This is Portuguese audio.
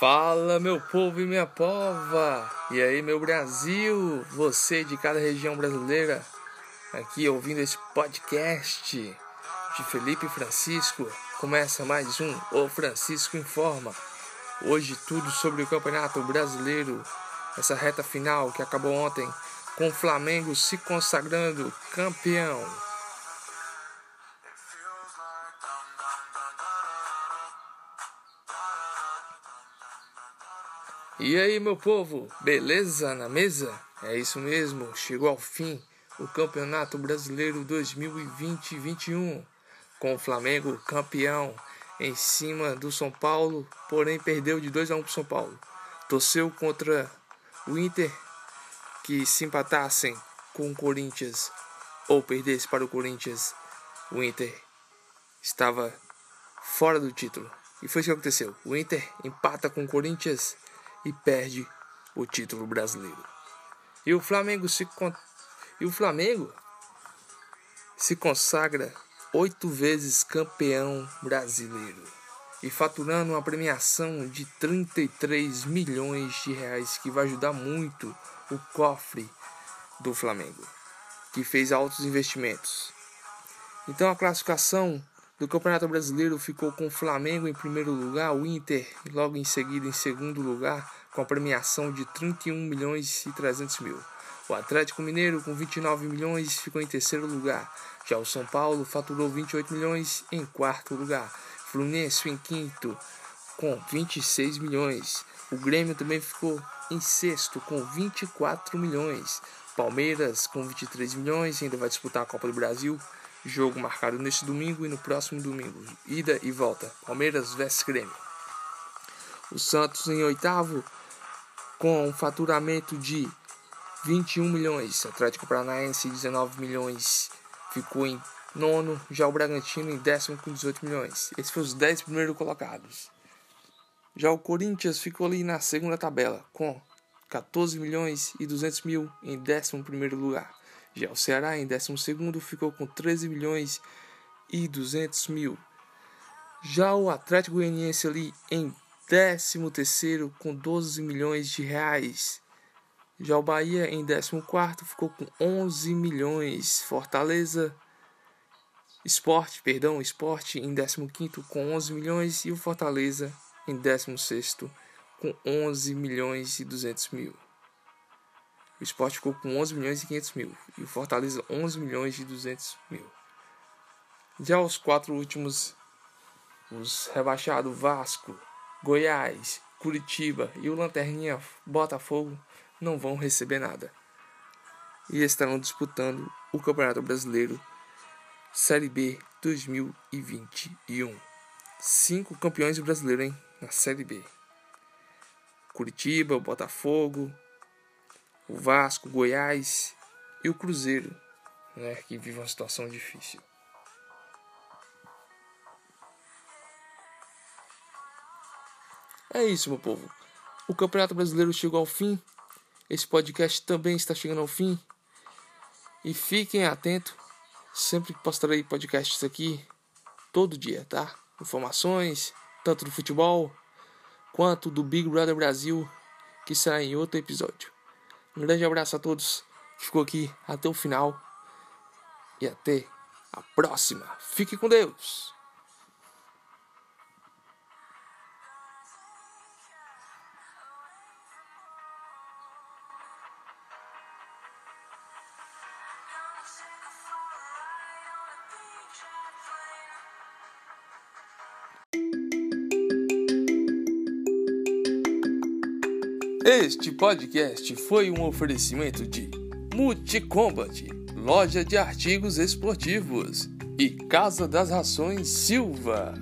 Fala meu povo e minha pova! E aí meu Brasil, você de cada região brasileira, aqui ouvindo esse podcast de Felipe Francisco, começa mais um O Francisco Informa. Hoje tudo sobre o Campeonato Brasileiro, essa reta final que acabou ontem com o Flamengo se consagrando campeão. E aí, meu povo, beleza na mesa? É isso mesmo, chegou ao fim o Campeonato Brasileiro 2020-21, com o Flamengo campeão em cima do São Paulo, porém perdeu de 2 a 1 para o São Paulo. Torceu contra o Inter que se empatassem com o Corinthians ou perdesse para o Corinthians, o Inter estava fora do título. E foi isso que aconteceu. O Inter empata com o Corinthians e perde o título brasileiro. E o Flamengo se e o Flamengo se consagra oito vezes campeão brasileiro e faturando uma premiação de 33 milhões de reais que vai ajudar muito o cofre do Flamengo, que fez altos investimentos. Então a classificação do Campeonato Brasileiro ficou com o Flamengo em primeiro lugar, o Inter logo em seguida em segundo lugar, com a premiação de 31 milhões e 300 mil. O Atlético Mineiro, com 29 milhões, ficou em terceiro lugar. Já o São Paulo faturou 28 milhões em quarto lugar. Fluminense em quinto, com 26 milhões. O Grêmio também ficou em sexto, com 24 milhões. Palmeiras, com 23 milhões, ainda vai disputar a Copa do Brasil. Jogo marcado neste domingo e no próximo domingo. Ida e volta. Palmeiras vs Grêmio. O Santos em oitavo, com um faturamento de 21 milhões. Atlético Paranaense, 19 milhões. Ficou em nono. Já o Bragantino em décimo com 18 milhões. Esses foram os 10 primeiros colocados. Já o Corinthians ficou ali na segunda tabela, com 14 milhões e 200 mil em décimo primeiro lugar. Já o Ceará, em 12 ficou com 13 milhões e 200 mil. Já o Atlético Goianiense ali em 13 com 12 milhões de reais. Já o Bahia em 14 ficou com 11 milhões. Fortaleza Esporte, perdão, Esporte em 15 com 11 milhões e o Fortaleza em 16 com 11 milhões e 200 mil. O Sport ficou com 11 milhões e 500 mil. E o Fortaleza 11 milhões e 200 mil. Já os quatro últimos, os rebaixados Vasco, Goiás, Curitiba e o Lanterninha Botafogo não vão receber nada. E estarão disputando o Campeonato Brasileiro Série B 2021. Cinco campeões brasileiros hein, na Série B. Curitiba, Botafogo, o Vasco, Goiás e o Cruzeiro, né, que vive uma situação difícil. É isso, meu povo. O Campeonato Brasileiro chegou ao fim. Esse podcast também está chegando ao fim. E fiquem atentos. Sempre postarei podcasts aqui todo dia, tá? Informações, tanto do futebol quanto do Big Brother Brasil, que será em outro episódio. Um grande abraço a todos. Ficou aqui até o final. E até a próxima. Fique com Deus. Este podcast foi um oferecimento de Multicombat, loja de artigos esportivos, e Casa das Rações Silva.